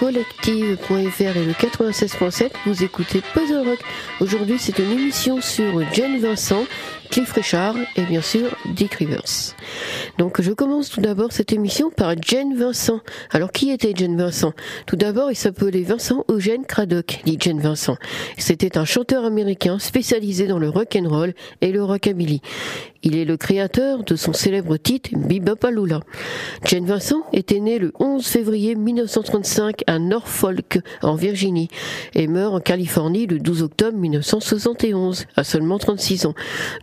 collective.fr et le 96.7, vous écoutez Puzzle Rock. Aujourd'hui, c'est une émission sur Jane Vincent Cliff Richard et bien sûr Dick Rivers. Donc je commence tout d'abord cette émission par Jane Vincent. Alors qui était Jane Vincent? Tout d'abord il s'appelait Vincent Eugène Craddock, dit Jane Vincent. C'était un chanteur américain spécialisé dans le rock and roll et le rockabilly. Il est le créateur de son célèbre titre Bebopalula. Jane Vincent était né le 11 février 1935 à Norfolk, en Virginie, et meurt en Californie le 12 octobre 1971, à seulement 36 ans.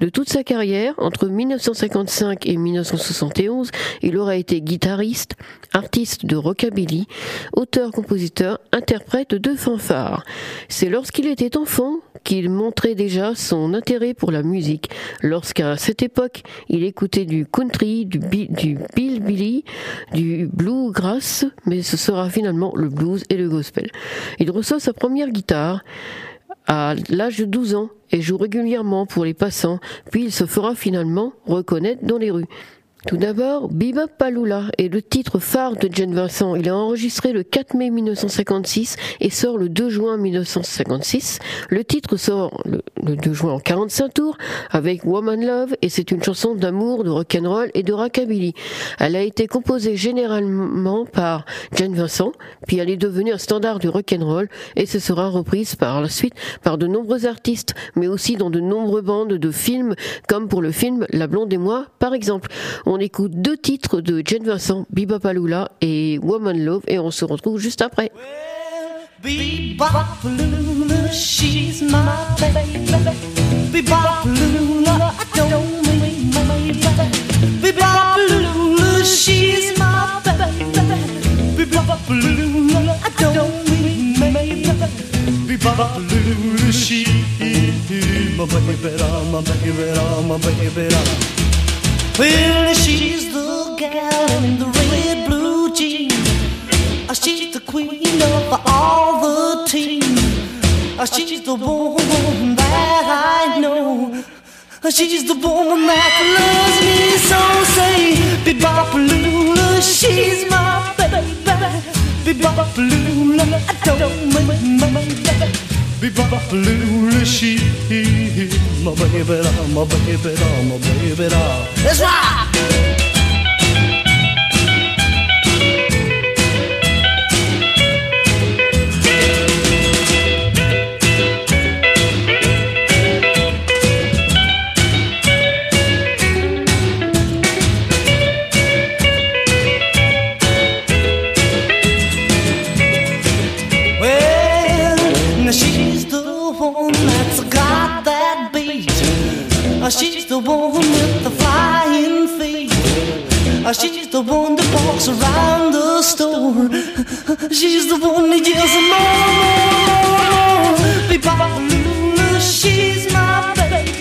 De toute sa carrière, entre 1955 et 1971, il aura été guitariste, artiste de rockabilly, auteur, compositeur, interprète de fanfare. C'est lorsqu'il était enfant qu'il montrait déjà son intérêt pour la musique, lorsqu'à cette il écoutait du country, du, du Billy, du bluegrass, mais ce sera finalement le blues et le gospel. Il reçoit sa première guitare à l'âge de 12 ans et joue régulièrement pour les passants, puis il se fera finalement reconnaître dans les rues. Tout d'abord, Bebop Palula est le titre phare de Jane Vincent. Il est enregistré le 4 mai 1956 et sort le 2 juin 1956. Le titre sort le, 2 juin en 45 tours avec Woman Love et c'est une chanson d'amour, de rock'n'roll et de rockabilly. Elle a été composée généralement par Jane Vincent, puis elle est devenue un standard du rock'n'roll et ce sera reprise par la suite par de nombreux artistes, mais aussi dans de nombreuses bandes de films comme pour le film La Blonde et moi par exemple. Écoute deux titres de Jane Vincent, Bebop et Woman Love, et on se retrouve juste après. Well, she's the gal in the red blue jeans. Ah, she's the queen of all the teams. Ah, she's the woman that I know. Ah, she's the woman that loves me so. Say, Bebopalula, she's my baby. Bebopalula, I don't mind my baby. Be Bebopalula, she my baby, my baby, my baby. Let's rock! She's the one with the flying feet. Uh, she's the one that walks around the store. She's the one that yells more, more, more. Be-bop-a-lula, she's my baby.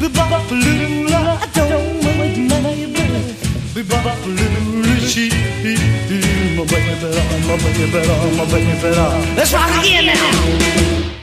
Be-bop-a-lula, I don't want my baby. Be-bop-a-lula, she's my baby, my baby, my baby. Let's rock again now.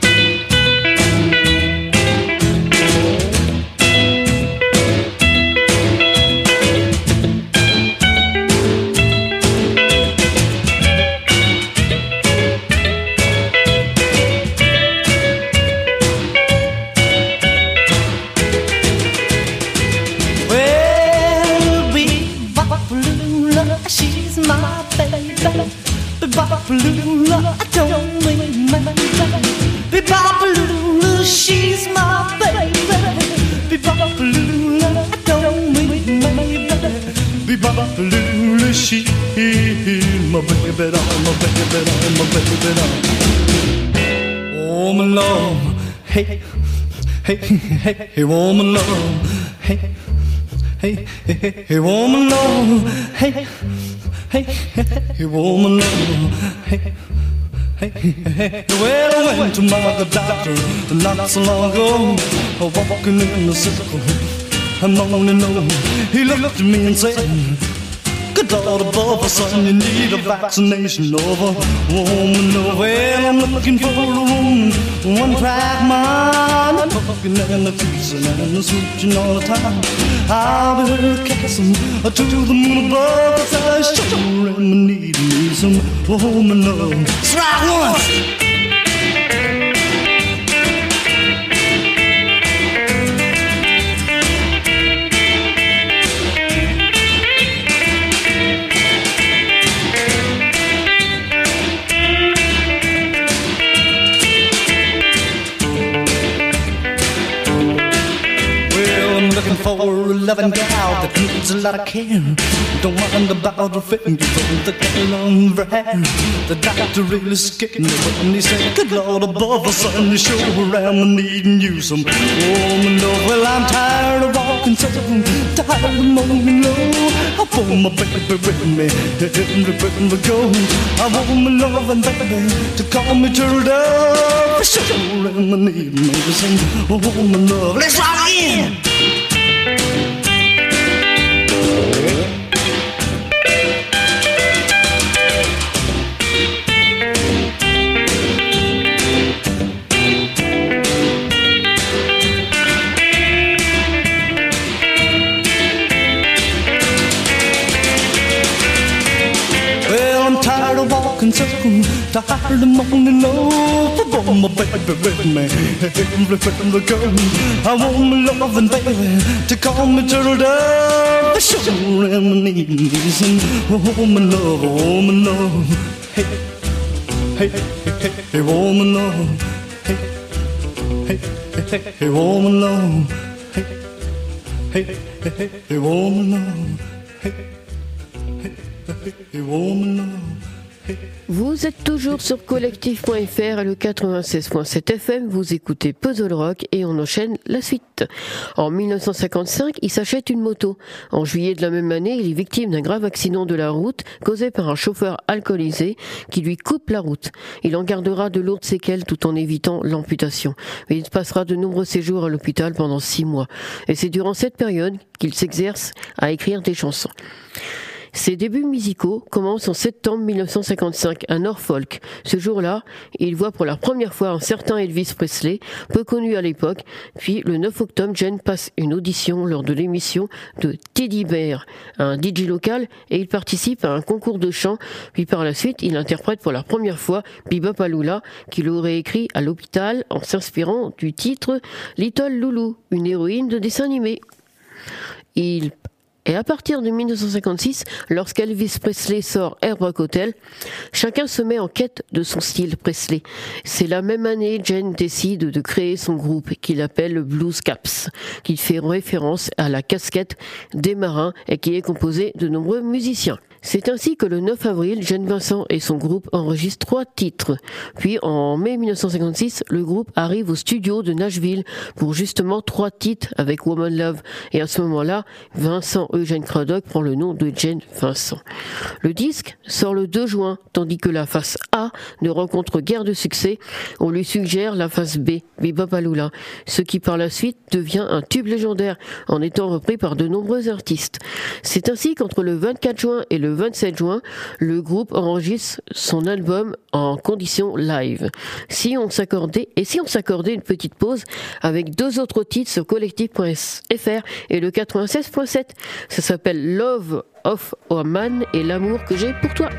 Hey, hey, hey, woman love, hey, hey, hey, hey, woman love, hey, hey, hey, woman love, hey. Hey, hey, hey. well, I went to my doctor not so long ago, walking in the circle. I'm on and on. He looked at me and said, Good Lord above, son, you need a vaccination over. Woman, oh, well, I'm looking for a woman, one track mind, fucking and the kissing and the switching all the time. I'll be her kissing to the moon above, cause I sure am in need some woman love. Strike once. Loving gal that needs a lot of care. Don't mind about her fingers on the color of her hair. The doctor really scared me when he said, Good Lord above, son, you sure am needing you some woman love. Well, I'm tired of walking so tired of moaning low. I want my baby with me, everywhere we go. I want my loving baby to call me turtle. Sure am needing me some oh, woman love. Let's rock in. Tired of morning love. I want my baby with me everywhere we go. I want my loving baby to call me turtle dove. I sure am needing some woman love, woman love. Hey, hey, hey, hey, woman love. Hey, hey, hey, hey, woman love. Hey, hey, hey, hey, hey, woman love. Hey, hey, hey, hey, woman love. Vous êtes toujours sur collectif.fr et le 96.7 FM, vous écoutez Puzzle Rock et on enchaîne la suite. En 1955, il s'achète une moto. En juillet de la même année, il est victime d'un grave accident de la route causé par un chauffeur alcoolisé qui lui coupe la route. Il en gardera de lourdes séquelles tout en évitant l'amputation. Il passera de nombreux séjours à l'hôpital pendant six mois. Et c'est durant cette période qu'il s'exerce à écrire des chansons. Ses débuts musicaux commencent en septembre 1955 à Norfolk. Ce jour-là, il voit pour la première fois un certain Elvis Presley, peu connu à l'époque. Puis le 9 octobre, Jen passe une audition lors de l'émission de Teddy Bear, un DJ local, et il participe à un concours de chant. Puis par la suite, il interprète pour la première fois Bebop Alula, qu'il aurait écrit à l'hôpital en s'inspirant du titre Little Lulu, une héroïne de dessin animé. Il et à partir de 1956, lorsqu'Elvis Presley sort Airbrook Hotel, chacun se met en quête de son style Presley. C'est la même année, Jen décide de créer son groupe qu'il appelle le Blues Caps, qui fait référence à la casquette des marins et qui est composé de nombreux musiciens. C'est ainsi que le 9 avril, Jeanne Vincent et son groupe enregistrent trois titres. Puis en mai 1956, le groupe arrive au studio de Nashville pour justement trois titres avec Woman Love. Et à ce moment-là, Vincent Eugène Craddock prend le nom de Jane Vincent. Le disque sort le 2 juin, tandis que la face A ne rencontre guère de succès. On lui suggère la face B, Bebop Alula, ce qui par la suite devient un tube légendaire en étant repris par de nombreux artistes. C'est ainsi qu'entre le 24 juin et le 27 juin, le groupe enregistre son album en condition live. Si on s'accordait, et si on s'accordait une petite pause avec deux autres titres sur collectif.fr et le 96.7, ça s'appelle Love of a Man et l'amour que j'ai pour toi.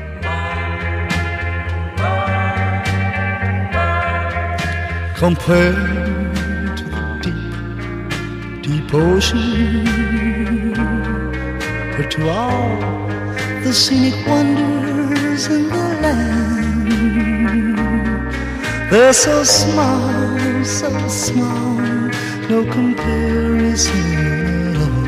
the scenic wonders in the land. They're so small, so small, no comparison at all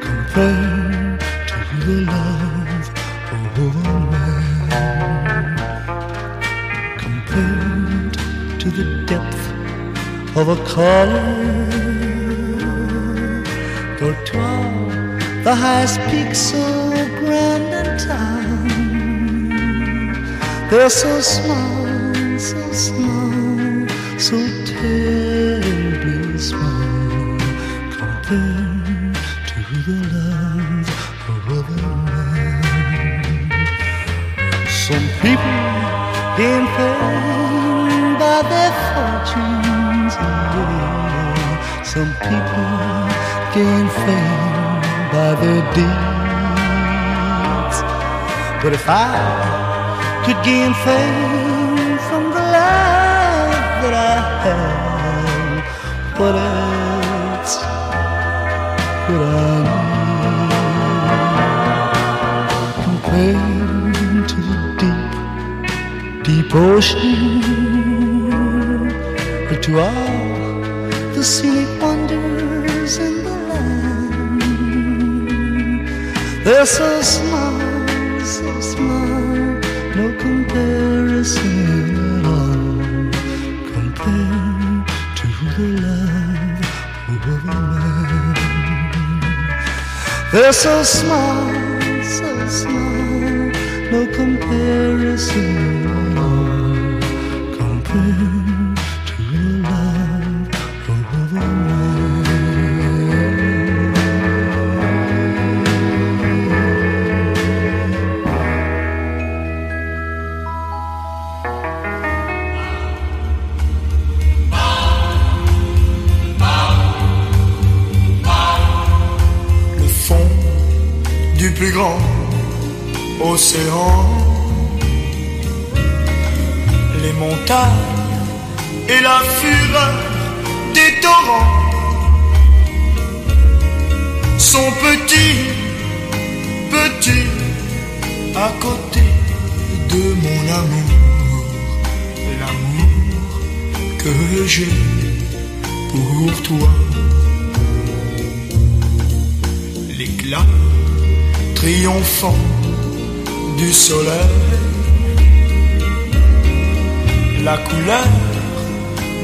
compared to the love of a man. Compared to the depth of a color or to the highest peak so grand and town. They're so small, so small, so terribly small compared to the love of other men. Some people gain fame by their fortunes, yeah. Some people gain fame by their deeds. But if I could gain fame from the life that I have, what else could I need compared to the deep, deep ocean, or to all the scenic wonders in the land? They're so small compared to the love of a man. They're so small, so small, no comparison océan, les montagnes et la fureur des torrents sont petits, petits à côté de mon amour, l'amour que j'ai pour toi. l'éclat triomphant du soleil, la couleur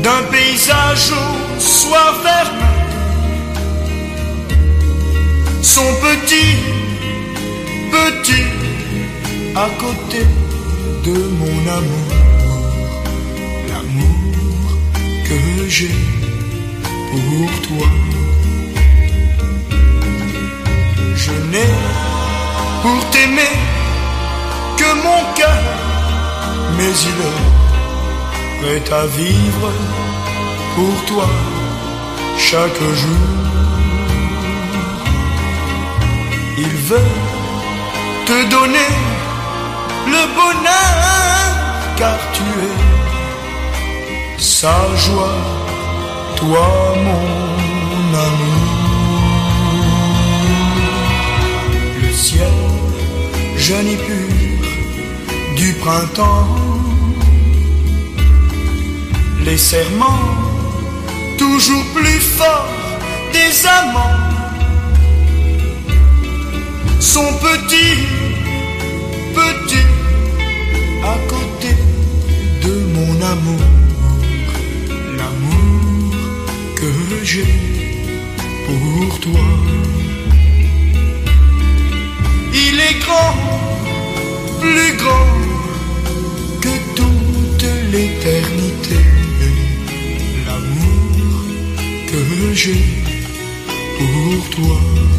d'un paysage au soir vermeil, sont petits, petits à côté de mon amour, l'amour que j'ai pour toi. Je n'ai pour t'aimer mon cœur, mais il est prêt à vivre pour toi chaque jour. Il veut te donner le bonheur car tu es sa joie, toi mon amour. le ciel et pur du printemps, les serments toujours plus forts des amants sont petits, petits à côté de mon amour, l'amour que j'ai pour toi. Il est grand, plus grand l'éternité. L'amour que j'ai pour toi.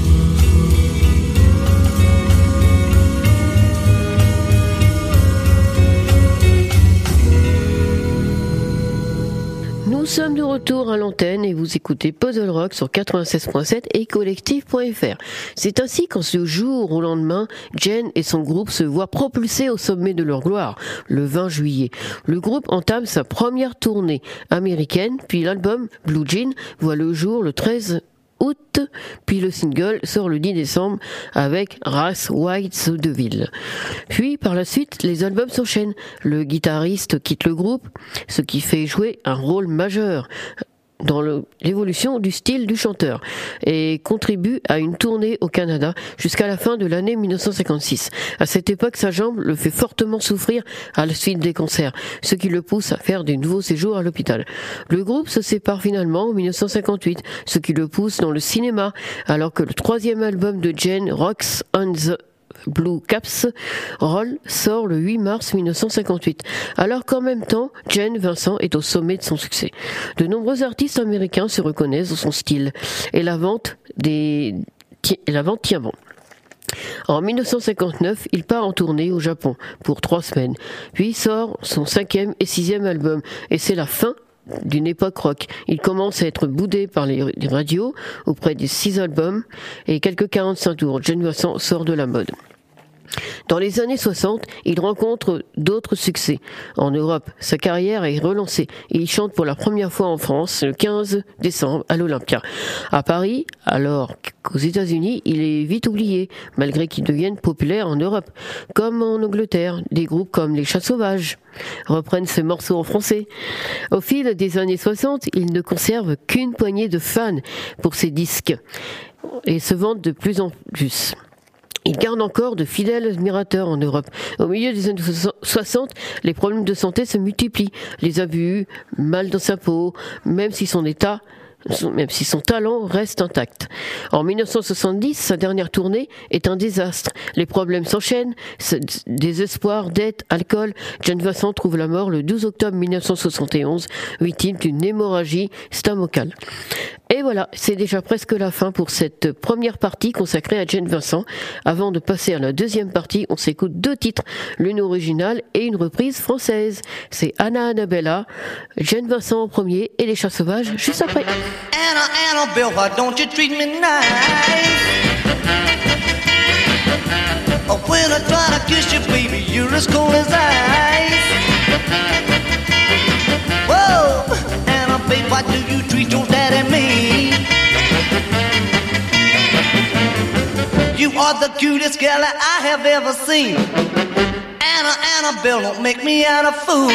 Sommes de retour à l'antenne et vous écoutez Puzzle Rock sur 96.7 et collectif.fr. C'est ainsi qu'en ce jour au lendemain, Jen et son groupe se voient propulsés au sommet de leur gloire, le 20 juillet. Le groupe entame sa première tournée américaine, puis l'album Blue Jean voit le jour le 13 puis le single sort le 10 décembre avec Race White de Ville. Puis par la suite, les albums s'enchaînent. Le guitariste quitte le groupe, ce qui fait jouer un rôle majeur dans l'évolution du style du chanteur et contribue à une tournée au Canada jusqu'à la fin de l'année 1956. À cette époque, sa jambe le fait fortement souffrir à la suite des cancers, ce qui le pousse à faire des nouveaux séjours à l'hôpital. Le groupe se sépare finalement en 1958, ce qui le pousse dans le cinéma, alors que le troisième album de Jane, Rocks on the Blue Caps Roll sort le 8 mars 1958, alors qu'en même temps, Jane Vincent est au sommet de son succès. De nombreux artistes américains se reconnaissent dans son style et la vente des la vente tient bon. En 1959, il part en tournée au Japon pour trois semaines, puis sort son cinquième et sixième album, et c'est la fin d'une époque rock. Il commence à être boudé par les, radios auprès des six albums et quelques 45 tours. John Vincent sort de la mode. Dans les années 60, il rencontre d'autres succès. En Europe, sa carrière est relancée et il chante pour la première fois en France le 15 décembre à l'Olympia. À Paris, alors qu'aux États-Unis, il est vite oublié, malgré qu'il devienne populaire en Europe. Comme en Angleterre, des groupes comme les Chats Sauvages reprennent ce morceau en français. Au fil des années 60, il ne conserve qu'une poignée de fans pour ses disques et se vendent de plus en plus. Il garde encore de fidèles admirateurs en Europe. Au milieu des années 60, les problèmes de santé se multiplient. Les abus, mal dans sa peau, même si son état même si son talent reste intact. En 1970, sa dernière tournée est un désastre. Les problèmes s'enchaînent, désespoir, dette, alcool. John Vincent trouve la mort le 12 octobre 1971, victime d'une hémorragie stomacale. Et voilà, c'est déjà presque la fin pour cette première partie consacrée à Jane Vincent. Avant de passer à la deuxième partie, on s'écoute deux titres, l'une originale et une reprise française. C'est Anna Annabella, Jane Vincent en premier et les chats sauvages juste après. Why do you treat your dad and me? You are the cutest girl I have ever seen. Anna, Annabelle, don't make me out a fool.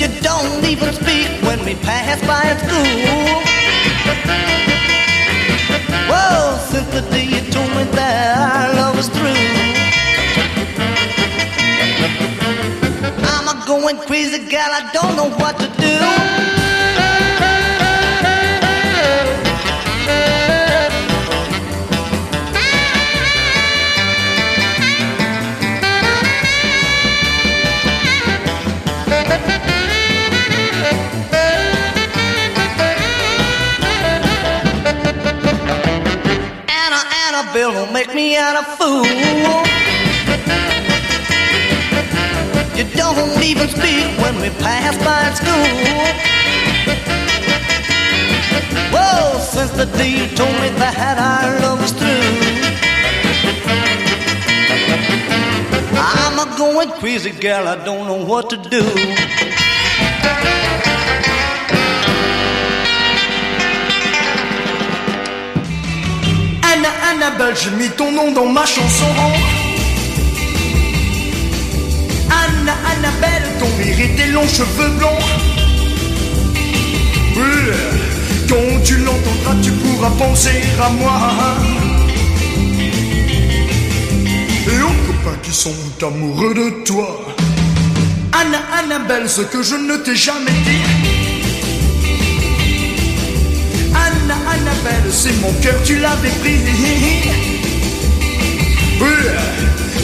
You don't even speak when we pass by at school. Whoa, since the day you told me that our love was through. I'm a going crazy gal, I don't know what to do. Bill will make me out a fool. You don't even speak when we pass by school. Whoa, since the day you told me that our love was through. I'm a going crazy, girl, I don't know what to do. Annabelle, j'ai mis ton nom dans ma chanson. Anna, Annabelle, ton tes longs cheveux blonds. quand tu l'entendras, tu pourras penser à moi. Et aux copains qui sont amoureux de toi. Anna, Annabelle, ce que je ne t'ai jamais dit. Annabelle, c'est mon cœur, tu l'avais pris.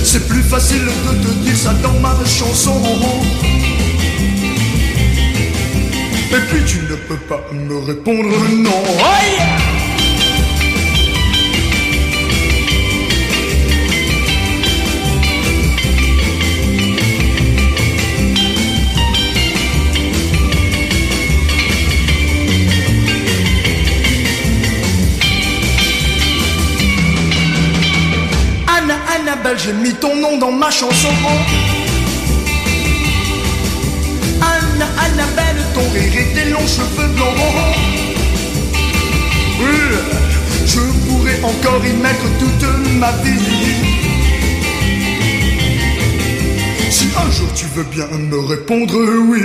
C'est plus facile de te dire ça dans ma chanson. Et puis tu ne peux pas me répondre non. J'ai mis ton nom dans ma chanson. Anna, Annabelle, ton rire et tes longs cheveux blancs. je pourrais encore y mettre toute ma vie. Si un jour tu veux bien me répondre oui.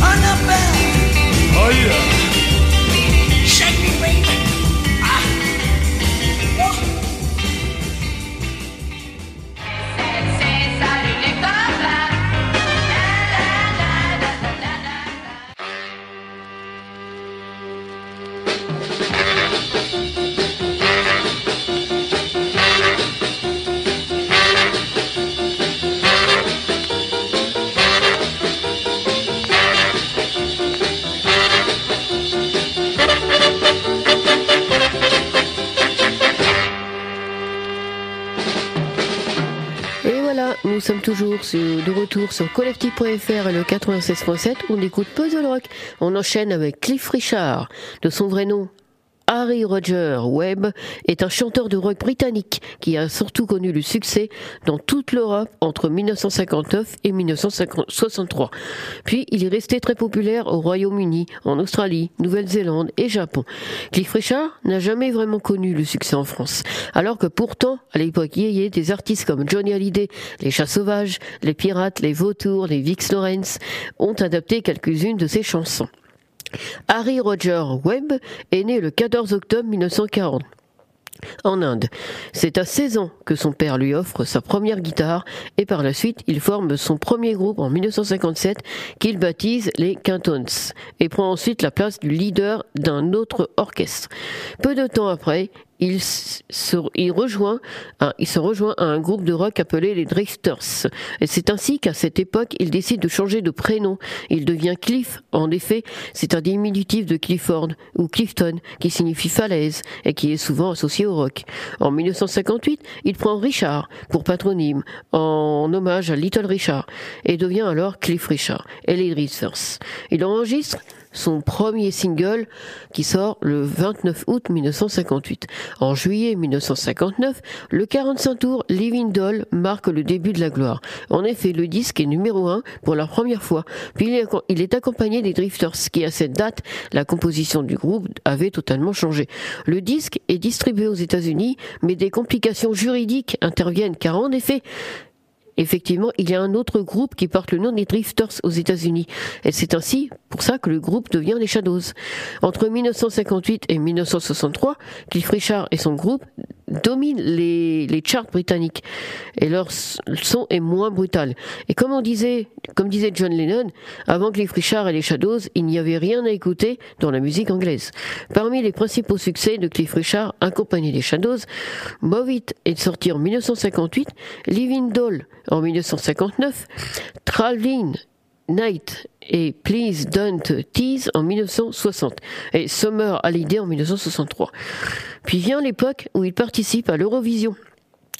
Annabelle. Oh yeah. Retour sur collectif.fr et le 96.7 on écoute Puzzle Rock. On enchaîne avec Cliff Richard, de son vrai nom Harry Roger Webb est un chanteur de rock britannique qui a surtout connu le succès dans toute l'Europe entre 1959 et 1963. Puis il est resté très populaire au Royaume-Uni, en Australie, Nouvelle-Zélande et Japon. Cliff Richard n'a jamais vraiment connu le succès en France, alors que pourtant, à l'époque yéyé, des artistes comme Johnny Hallyday, les Chats Sauvages, les Pirates, les Vautours, les Vix Lawrence ont adapté quelques-unes de ses chansons. Harry Roger Webb est né le 14 octobre 1940 en Inde. C'est à 16 ans que son père lui offre sa première guitare et par la suite il forme son premier groupe en 1957 qu'il baptise les Quintons et prend ensuite la place du leader d'un autre orchestre. Peu de temps après, il se, rejoint il se rejoint à un groupe de rock appelé les Drifters. Et c'est ainsi qu'à cette époque, il décide de changer de prénom. Il devient Cliff. En effet, c'est un diminutif de Clifford ou Clifton qui signifie falaise et qui est souvent associé au rock. En 1958, il prend Richard pour patronyme en hommage à Little Richard et devient alors Cliff Richard et les Drifters. Il enregistre son premier single qui sort le 29 août 1958. En juillet 1959, le 45 tours Living Doll marque le début de la gloire. En effet, le disque est numéro 1 pour la première fois. Puis il est accompagné des Drifters qui à cette date, la composition du groupe avait totalement changé. Le disque est distribué aux États-Unis, mais des complications juridiques interviennent car en effet, effectivement, il y a un autre groupe qui porte le nom des Drifters aux États-Unis. Et c'est ainsi pour ça que le groupe devient les Shadows. Entre 1958 et 1963, Cliff Richard et son groupe dominent les, les charts britanniques. Et leur son est moins brutal. Et comme on disait, comme disait John Lennon, avant Cliff Richard et les Shadows, il n'y avait rien à écouter dans la musique anglaise. Parmi les principaux succès de Cliff Richard, accompagné des Shadows, Move est sorti en 1958, Living Doll en 1959, Traveling Night et Please Don't Tease en 1960 et Summer Holiday en 1963. Puis vient l'époque où il participe à l'Eurovision.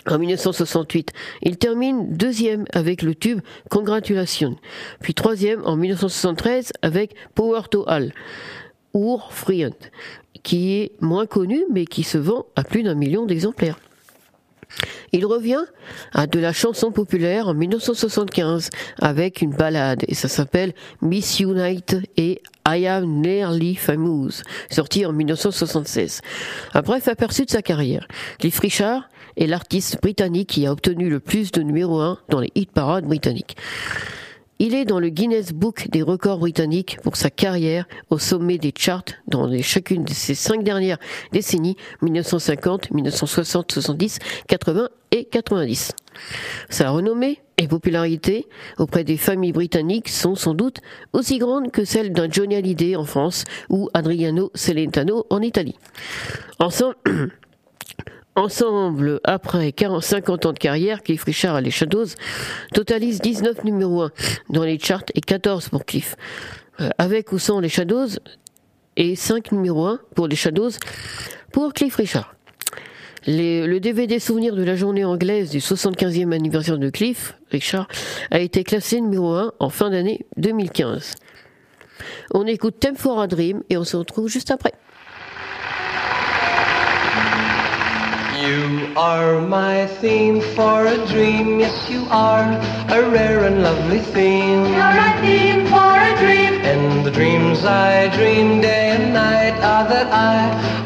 En 1968, il termine deuxième avec le tube Congratulations, puis troisième en 1973 avec Power to All, ou Friend, qui est moins connu mais qui se vend à plus d'un million d'exemplaires. Il revient à de la chanson populaire en 1975 avec une ballade et ça s'appelle Miss Unite et I Am Nearly Famous, sorti en 1976. Un bref aperçu de sa carrière. Cliff Richard est l'artiste britannique qui a obtenu le plus de numéro 1 dans les hit parades britanniques. Il est dans le Guinness Book des records britanniques pour sa carrière au sommet des charts dans chacune de ses cinq dernières décennies, 1950, 1960, 70, 80 et 90. Sa renommée et popularité auprès des familles britanniques sont sans doute aussi grandes que celles d'un Johnny Hallyday en France ou Adriano Celentano en Italie. Ensemble, Ensemble, après 40, 50 ans de carrière, Cliff Richard et les Shadows totalisent 19 numéros 1 dans les charts et 14 pour Cliff. Euh, avec ou sans les Shadows et 5 numéros 1 pour les Shadows pour Cliff Richard. le DVD souvenir de la journée anglaise du 75e anniversaire de Cliff Richard a été classé numéro 1 en fin d'année 2015. On écoute Time for a Dream et on se retrouve juste après. You are my theme for a dream, yes you are a rare and lovely theme. You're my theme for a dream. And the dreams I dream day and night are that I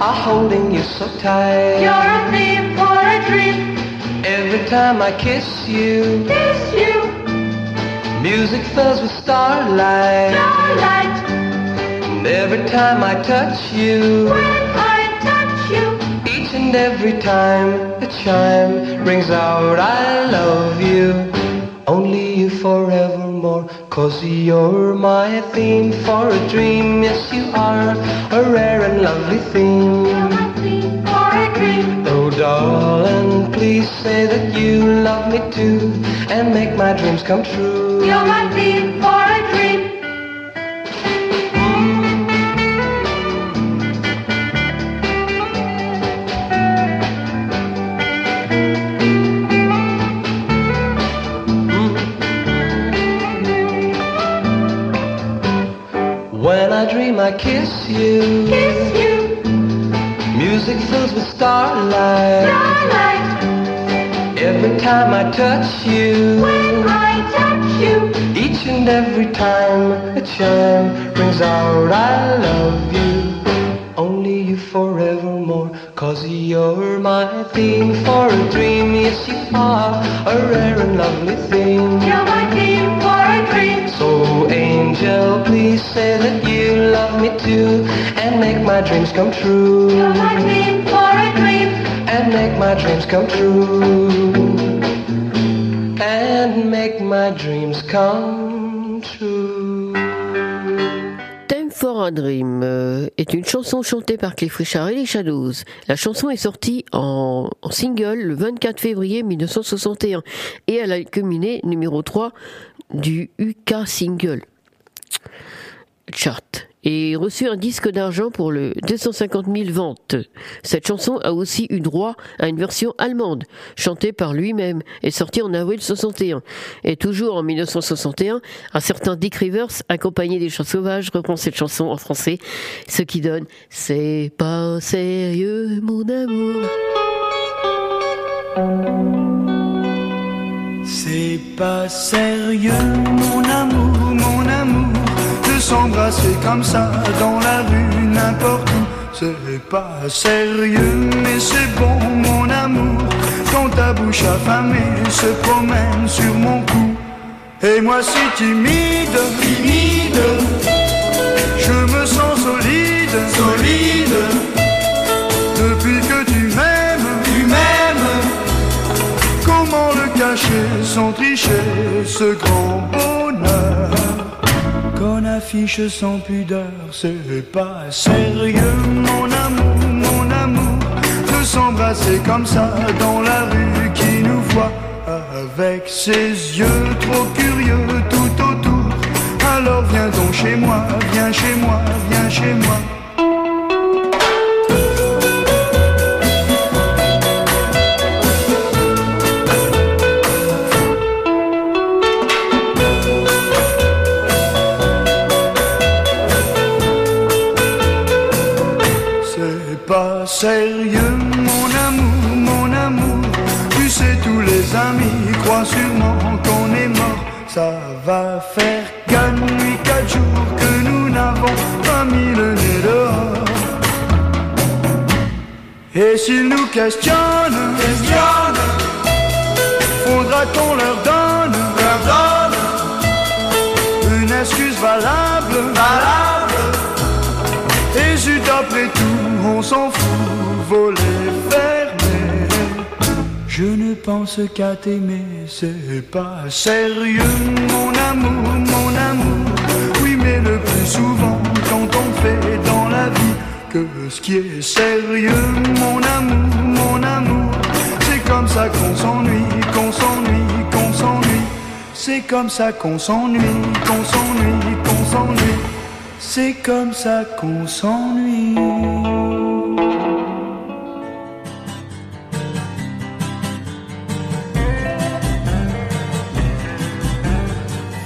are holding you so tight. You're a theme for a dream. Every time I kiss you, kiss you. Music fills with starlight. Starlight. And every time I touch you, when I you and every time the chime rings out I love you Only you forevermore Cause you're my theme for a dream. Yes you are a rare and lovely theme. You're my theme for a dream. Oh darling please say that you love me too And make my dreams come true. You're my theme for dream I kiss you. Kiss you. music fills with starlight. Starlight, Every time I touch you, when I touch you, each and every time a chime rings out, I love you. Only you forevermore, cause you're my theme for a dream. Yes, you are a rare and lovely thing. Angel, please say that you love me too, and make my dreams come true. You're my theme for a dream. and make my dreams come true. And make my dreams come true. Time for a Dream euh, est une chanson chantée par Cliff Richard et les Shadows. La chanson est sortie en, en single le 24 février 1961 et elle a culminé numéro 3 du UK Single Chart et reçu un disque d'argent pour le 250 000 ventes. Cette chanson a aussi eu droit à une version allemande, chantée par lui-même et sortie en avril 61. Et toujours en 1961, un certain Dick Rivers, accompagné des chants sauvages, reprend cette chanson en français, ce qui donne C'est pas sérieux mon amour. C'est pas sérieux, mon amour, mon amour, de s'embrasser comme ça dans la rue, n'importe où. C'est pas sérieux, mais c'est bon, mon amour, quand ta bouche affamée se promène sur mon cou. Et moi si timide, timide, tricher ce grand bonheur qu'on affiche sans pudeur. C'est pas sérieux mon amour, mon amour. De s'embrasser comme ça dans la rue qui nous voit Avec ses yeux trop curieux tout autour. Alors viens donc chez moi, viens chez moi, viens chez moi Et s'ils nous questionnent, questionnent, faudra qu'on leur donne, leur donne une excuse valable, valable. Et zut, après tout, on s'en fout, voler fermé. Je ne pense qu'à t'aimer, c'est pas sérieux, mon amour, mon amour. Oui, mais le plus souvent, quand on fait dans la vie ce qui est sérieux, mon amour, mon amour. C'est comme ça qu'on s'ennuie, qu'on s'ennuie, qu'on s'ennuie. C'est comme ça qu'on s'ennuie, qu'on s'ennuie, qu'on s'ennuie. C'est comme ça qu'on s'ennuie.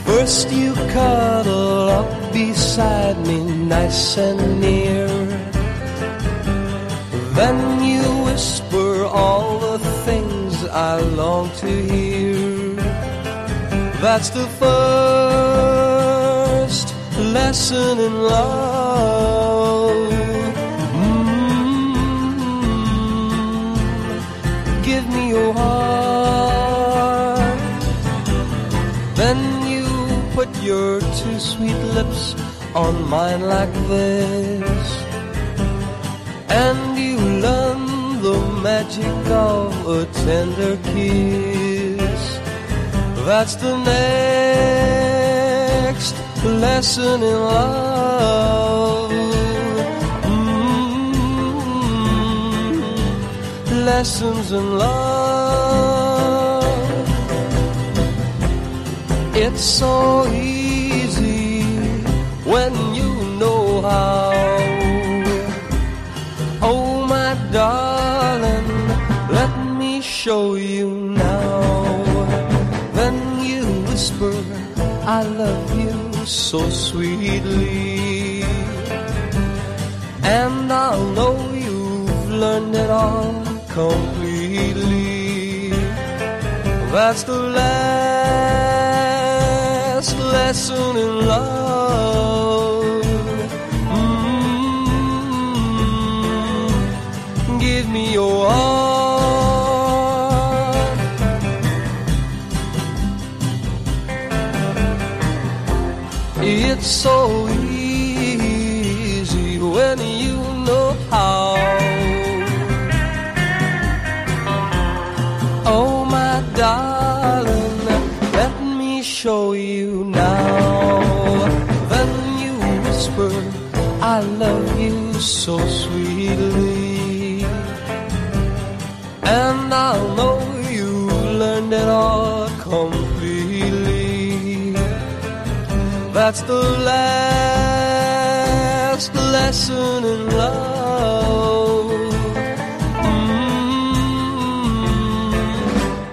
First you cuddle up beside me nice and near Then you whisper all the things I long to hear That's the first lesson in love Mm. Give me your heart then you put your two sweet lips on mine like this. And learn the magic of a tender kiss. That's the next lesson in love. Mm, lessons in love. It's so easy I love you so sweetly. And I'll know you've learned it all completely. That's the last lesson in love. Mm, give me your heart. It's so easy when you know how. Oh, my darling, let me show you now. Then you whisper, I love you so sweetly. And I'll know you learned it all completely. That's the last lesson in love.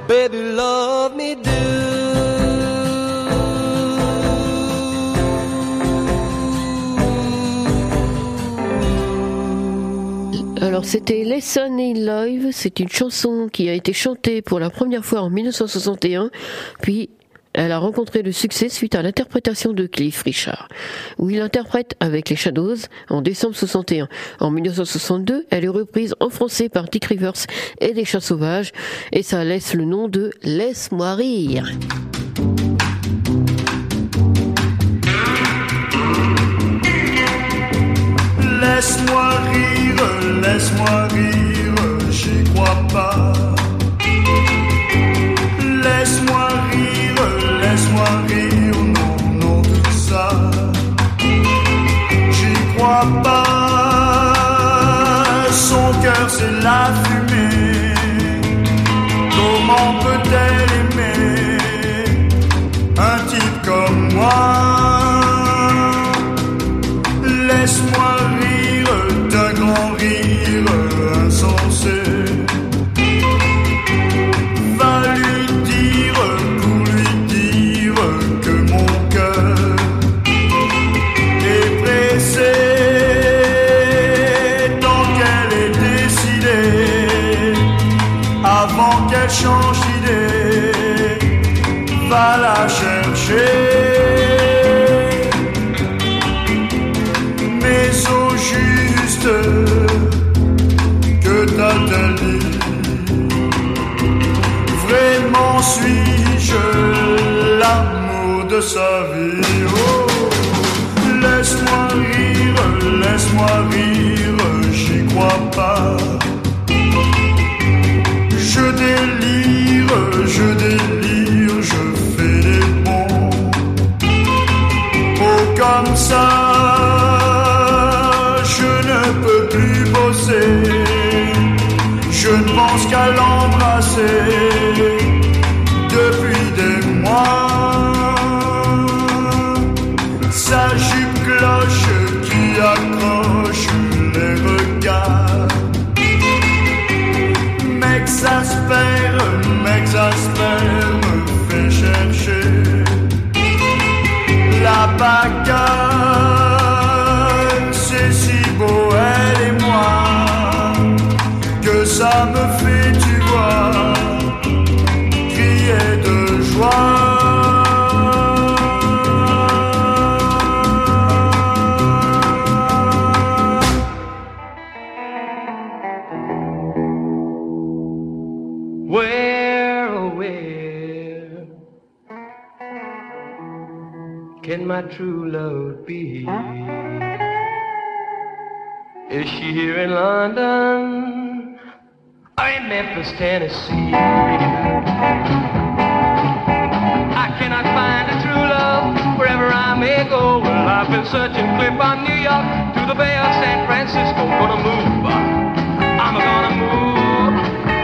Baby, love me do. Alors c'était Lesson in Live, c'est une chanson qui a été chantée pour la première fois en 1961, puis elle a rencontré le succès suite à l'interprétation de Cliff Richard, où il interprète avec les Shadows en décembre 61. En 1962, elle est reprise en français par Dick Rivers et les Chats Sauvages, et ça laisse le nom de Laisse-moi rire. Laisse-moi rire, laisse-moi rire, j'y crois pas. Non, non, ça. J'y crois pas. Son cœur, c'est la fumée. Comment peut-elle my true love be? Is she here in London or in Memphis, Tennessee? I cannot find a true love wherever I may go. Well, I've been searching clear from New York to the Bay of San Francisco. Gonna move, I'm gonna move,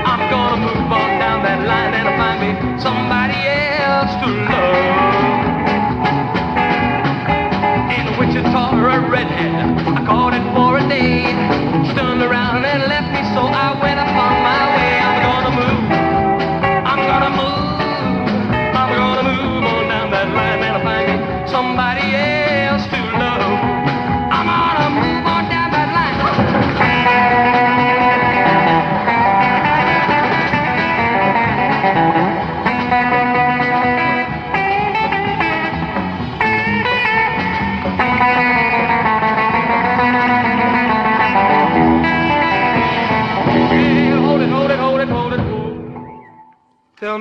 I'm gonna move on down that line and find me somebody else to love. In Wichita, a redhead, I caught it for a day. She turned around and left me, so I went upon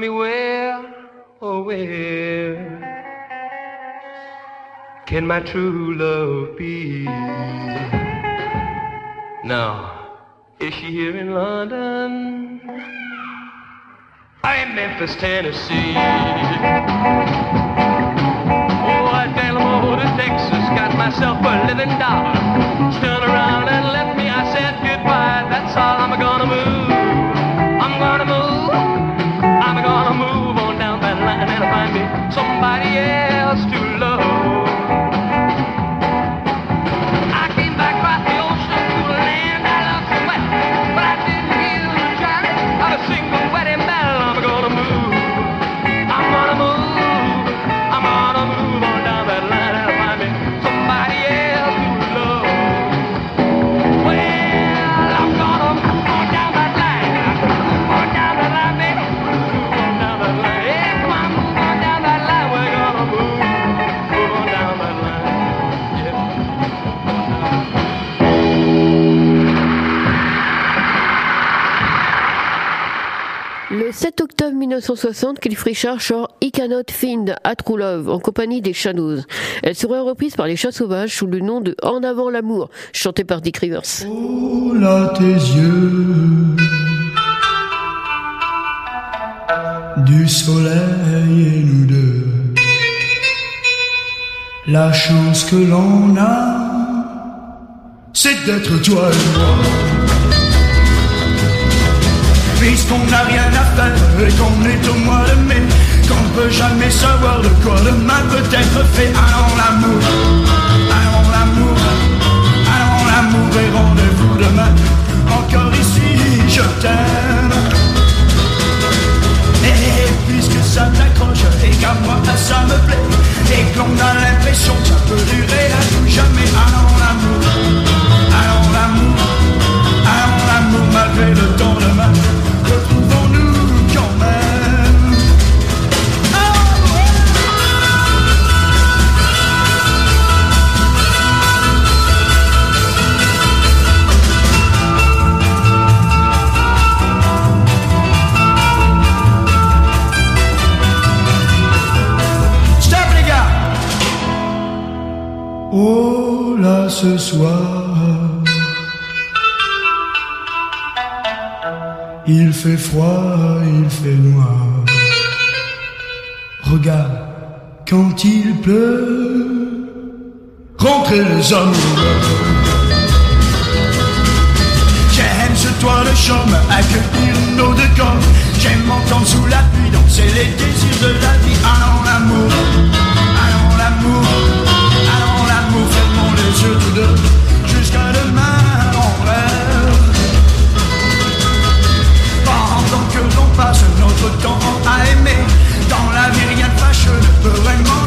me where, oh where can my true love be? Now, is she here in London? Or in Memphis, Tennessee? Oh, I over to Texas, got myself a living dollar. Turn around and let me, 1960, Cliff Richard sort I Cannot Find a True Love en compagnie des Shadows. Elle sera reprise par les Chats Sauvages sous le nom de En avant l'amour, chanté par Dick Rivers. Oh là tes yeux Du soleil et nous deux La chance que l'on a C'est d'être toi et moi Puisqu'on n'a rien à faire et qu'on est au mois de mai Qu'on ne peut jamais savoir de quoi demain peut être fait. Allons l'amour, allons l'amour Allons l'amour et rendez-vous demain. Encore ici, je t'aime. Et puisque ça t'accroche et qu'à moi ça me plaît Et qu'on a l'impression que ça peut durer à tout jamais Allons fait froid, il fait noir Regarde, quand il pleut Rentrez les amoureux J'aime ce toit de chambre, accueillir nos deux corps. J'aime m'entendre sous la pluie, danser les désirs de la vie. Allons l'amour, temps à aimer, dans la vie rien de fâcheux peut vraiment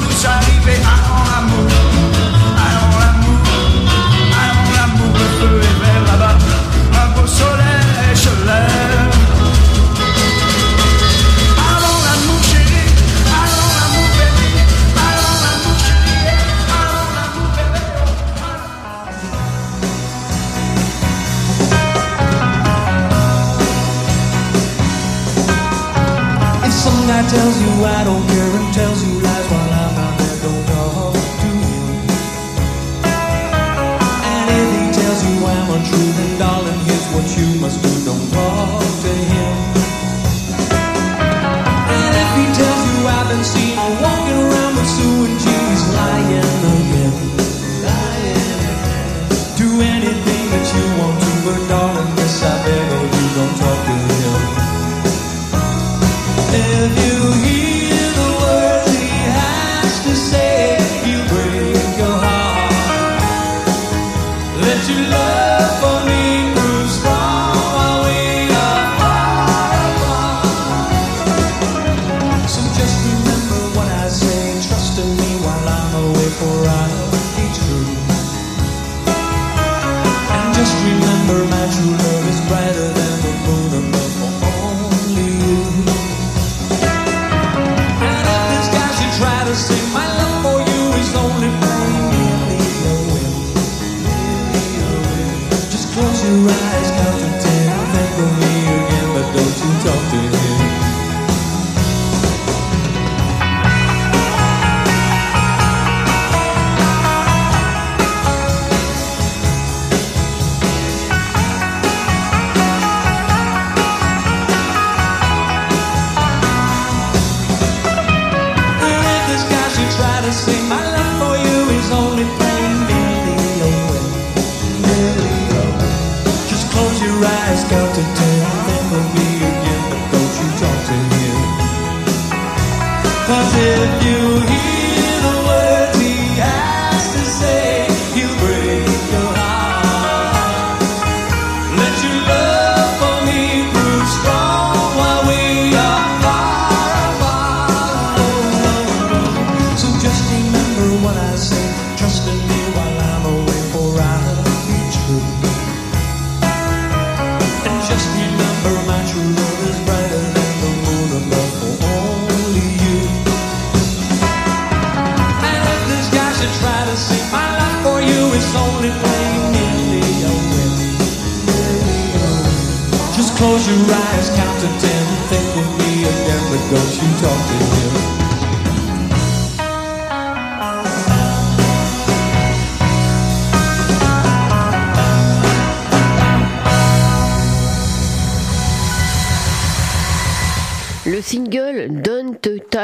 tells you I don't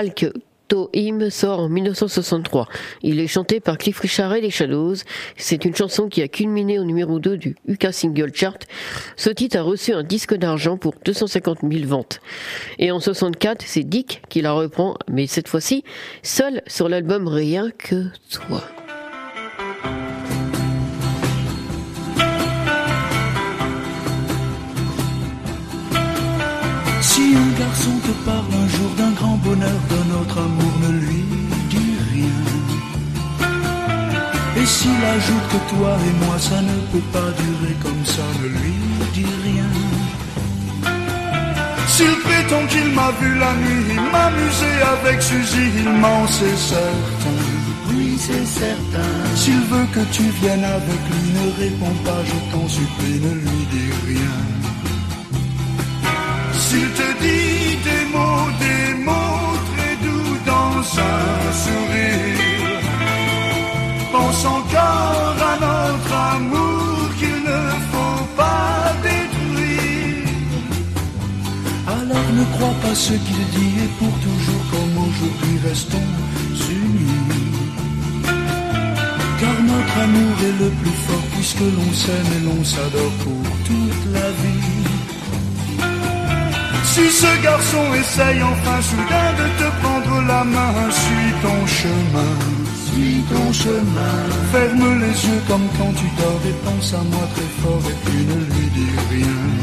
Don't Talk to Him sort en 1963. Il est chanté par Cliff Richard et les Shadows. C'est une chanson qui a culminé au numéro 2 du UK Single Chart. Ce titre a reçu un disque d'argent pour 250 000 ventes. Et en 64, c'est Dick qui la reprend, mais cette fois-ci, seul sur l'album Rien que toi. Si un garçon te parle un jour d'un de notre amour, ne lui dis rien. Et s'il ajoute que toi et moi, ça ne peut pas durer comme ça, ne lui dis rien. S'il prétend qu'il m'a vu la nuit m'amuser avec Suzy, il ment, c'est certain. Oui, c'est certain. S'il veut que tu viennes avec lui, ne réponds pas, je t'en supplie, ne lui dis rien. S'il te dit des mots, des mots dans un sourire, pense encore à notre amour qu'il ne faut pas détruire. Alors ne crois pas ce qu'il dit et pour toujours comme aujourd'hui restons unis. Car notre amour est le plus fort puisque l'on s'aime et l'on s'adore pour toute la vie. Si ce garçon essaye enfin soudain de te prendre la main, suis ton chemin, suis ton chemin. Ferme les yeux comme quand tu dors et pense à moi très fort et puis ne lui dis rien.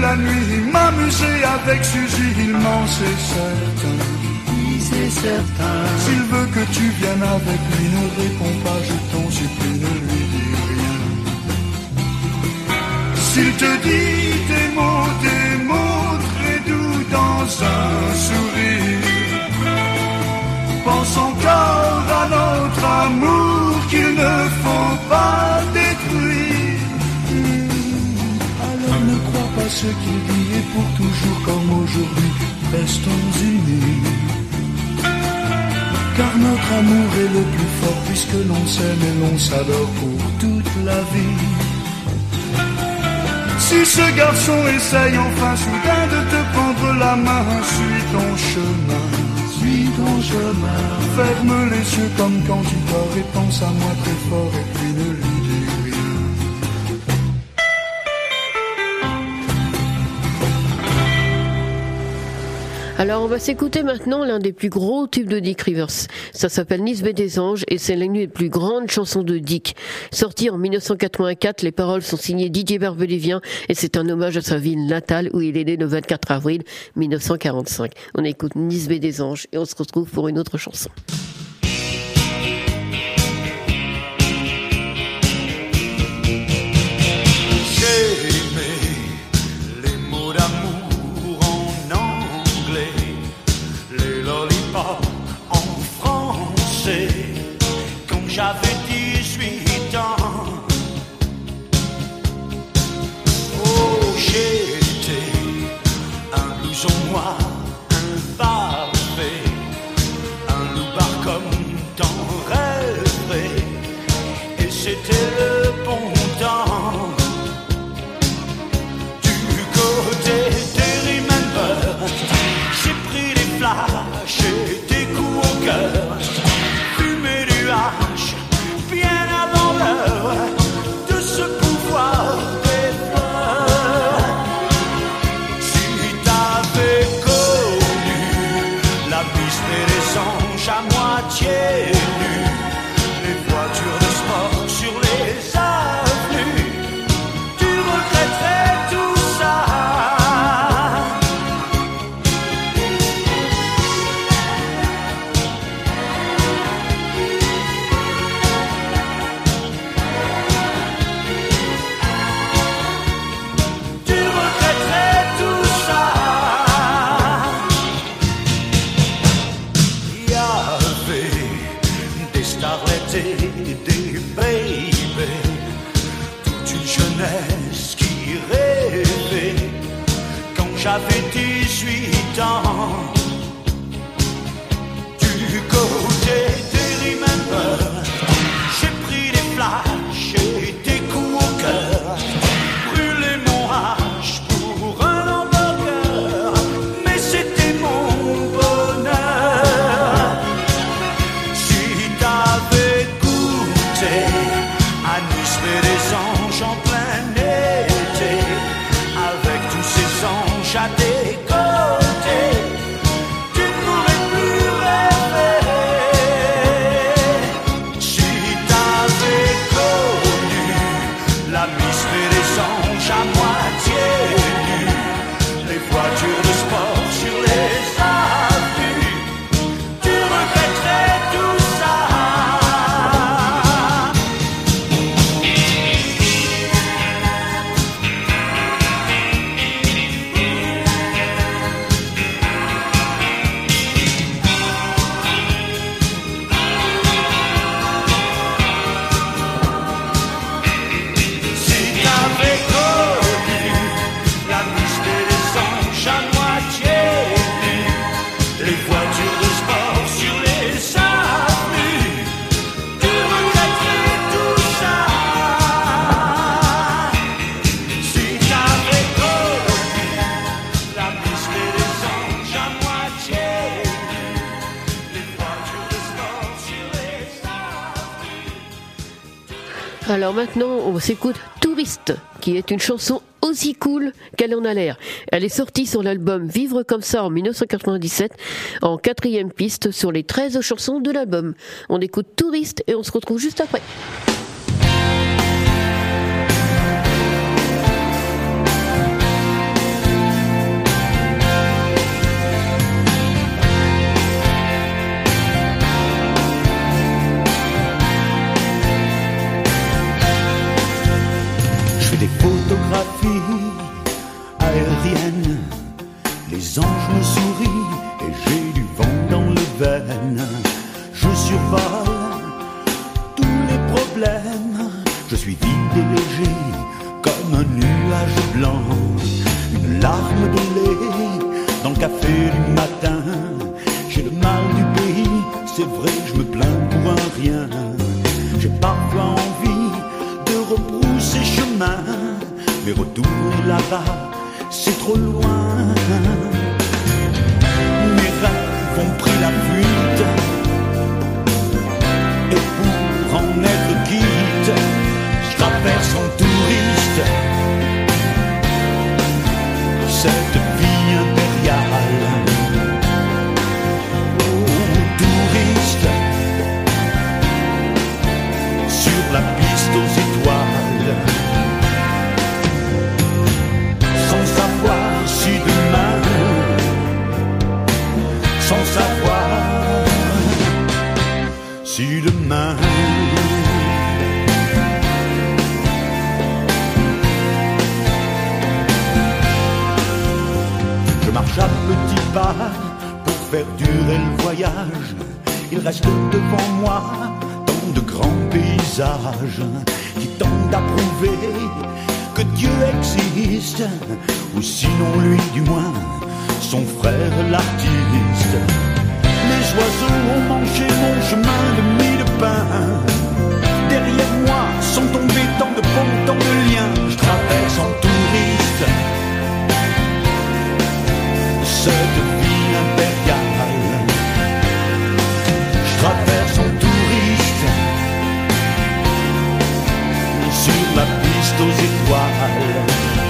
La nuit m'amuser avec Suzy, il ment, c'est certain. Oui, c'est certain. S'il veut que tu viennes avec lui, ne réponds pas, je t'en supplie, ne lui dis rien. S'il te dit des mots, des mots très doux dans un sourire, pense encore à notre amour qu'il ne faut pas. Ce qu'il dit et pour toujours comme aujourd'hui, restons unis. Car notre amour est le plus fort puisque l'on s'aime et l'on s'adore pour toute la vie. Si ce garçon essaye enfin soudain de te prendre la main, suis ton chemin, suis ton chemin. Ferme les yeux comme quand tu dors et pense à moi très fort Alors on va s'écouter maintenant l'un des plus gros tubes de Dick Rivers. Ça s'appelle Nisbet des Anges et c'est l'une des plus grandes chansons de Dick. Sorti en 1984, les paroles sont signées Didier Barbelivien et c'est un hommage à sa ville natale où il est né le 24 avril 1945. On écoute Nisbet des Anges et on se retrouve pour une autre chanson. J'avais 18 ans. Alors maintenant, on s'écoute Touriste, qui est une chanson aussi cool qu'elle en a l'air. Elle est sortie sur l'album Vivre comme ça en 1997, en quatrième piste sur les 13 chansons de l'album. On écoute Touriste et on se retrouve juste après. Je suis vide et léger comme un nuage blanc. Une larme de lait dans le café du matin. J'ai le mal du pays, c'est vrai, je me plains pour un rien. J'ai parfois envie de rebrousser chemin, mais retourner là-bas, c'est trop loin. Mes rêves ont pris la fuite, et pour en être cette vie impériale. Oh, touriste sur la piste aux étoiles. Sans savoir si demain, sans savoir si demain. Pour faire durer le voyage. Il reste devant moi tant de grands paysages qui tentent à prouver que Dieu existe, ou sinon lui du moins, son frère l'artiste. Les oiseaux ont mangé mon chemin de mille pains. Derrière moi sont tombés tant de ponts, tant de liens. Je traverse en touriste cette vie impériale. Je traverse en touriste sur la piste aux étoiles.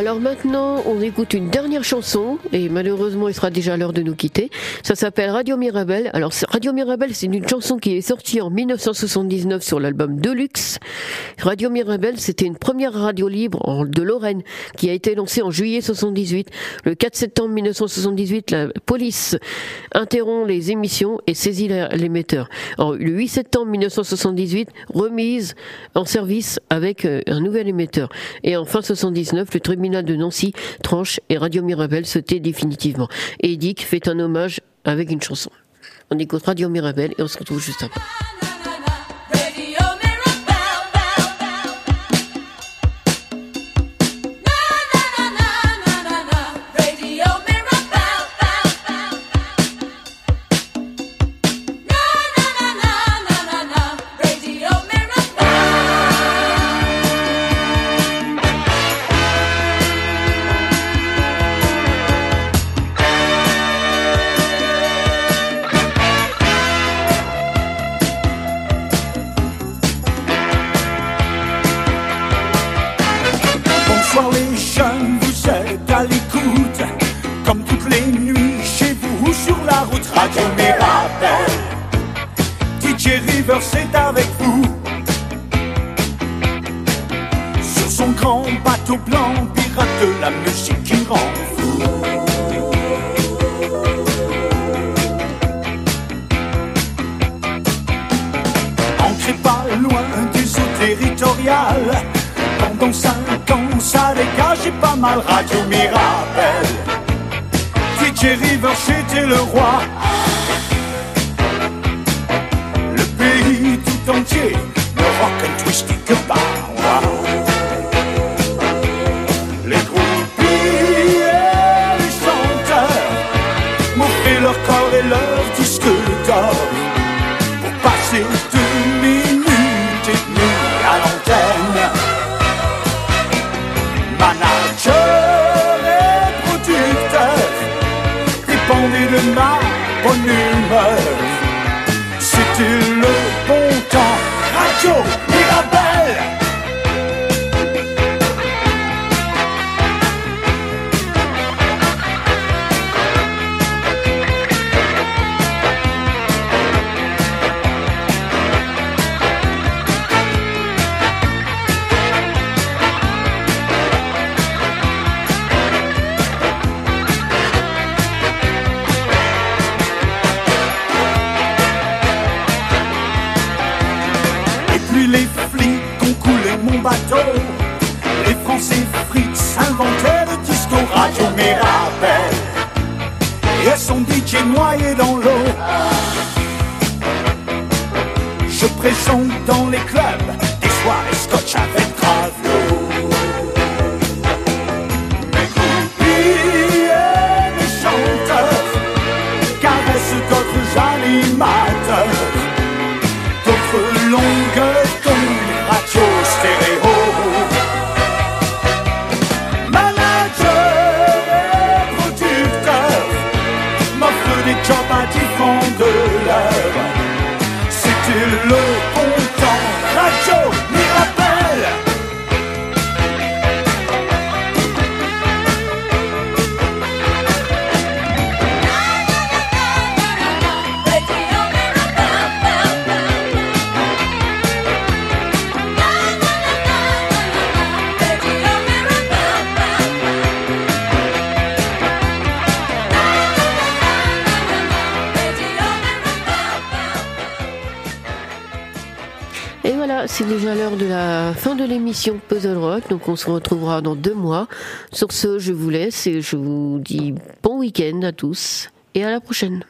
Alors maintenant, on écoute une dernière chanson, et malheureusement, il sera déjà l'heure de nous quitter. Ça s'appelle Radio Mirabel. Alors, Radio Mirabel, c'est une chanson qui est sortie en 1979 sur l'album Deluxe. Radio Mirabel, c'était une première radio libre de Lorraine qui a été lancée en juillet 78. Le 4 septembre 1978, la police interrompt les émissions et saisit l'émetteur. Le 8 septembre 1978, remise en service avec euh, un nouvel émetteur. Et en fin 79, le tribunal de Nancy tranche et Radio Mirabel se définitivement. Et Dick fait un hommage avec une chanson. On écoute Radio Mirabel et on se retrouve juste après. River c'est avec vous Sur son grand bateau blanc Pirate de la musique qui rend fou pas loin des eaux territoriales pendant cinq ans, ça dégageait pas mal Radio Mirabel. DJ River, c'était le roi. Pays tout entier, le rock and twisty que Radio Puzzle Rock, donc on se retrouvera dans deux mois. Sur ce, je vous laisse et je vous dis bon week-end à tous et à la prochaine.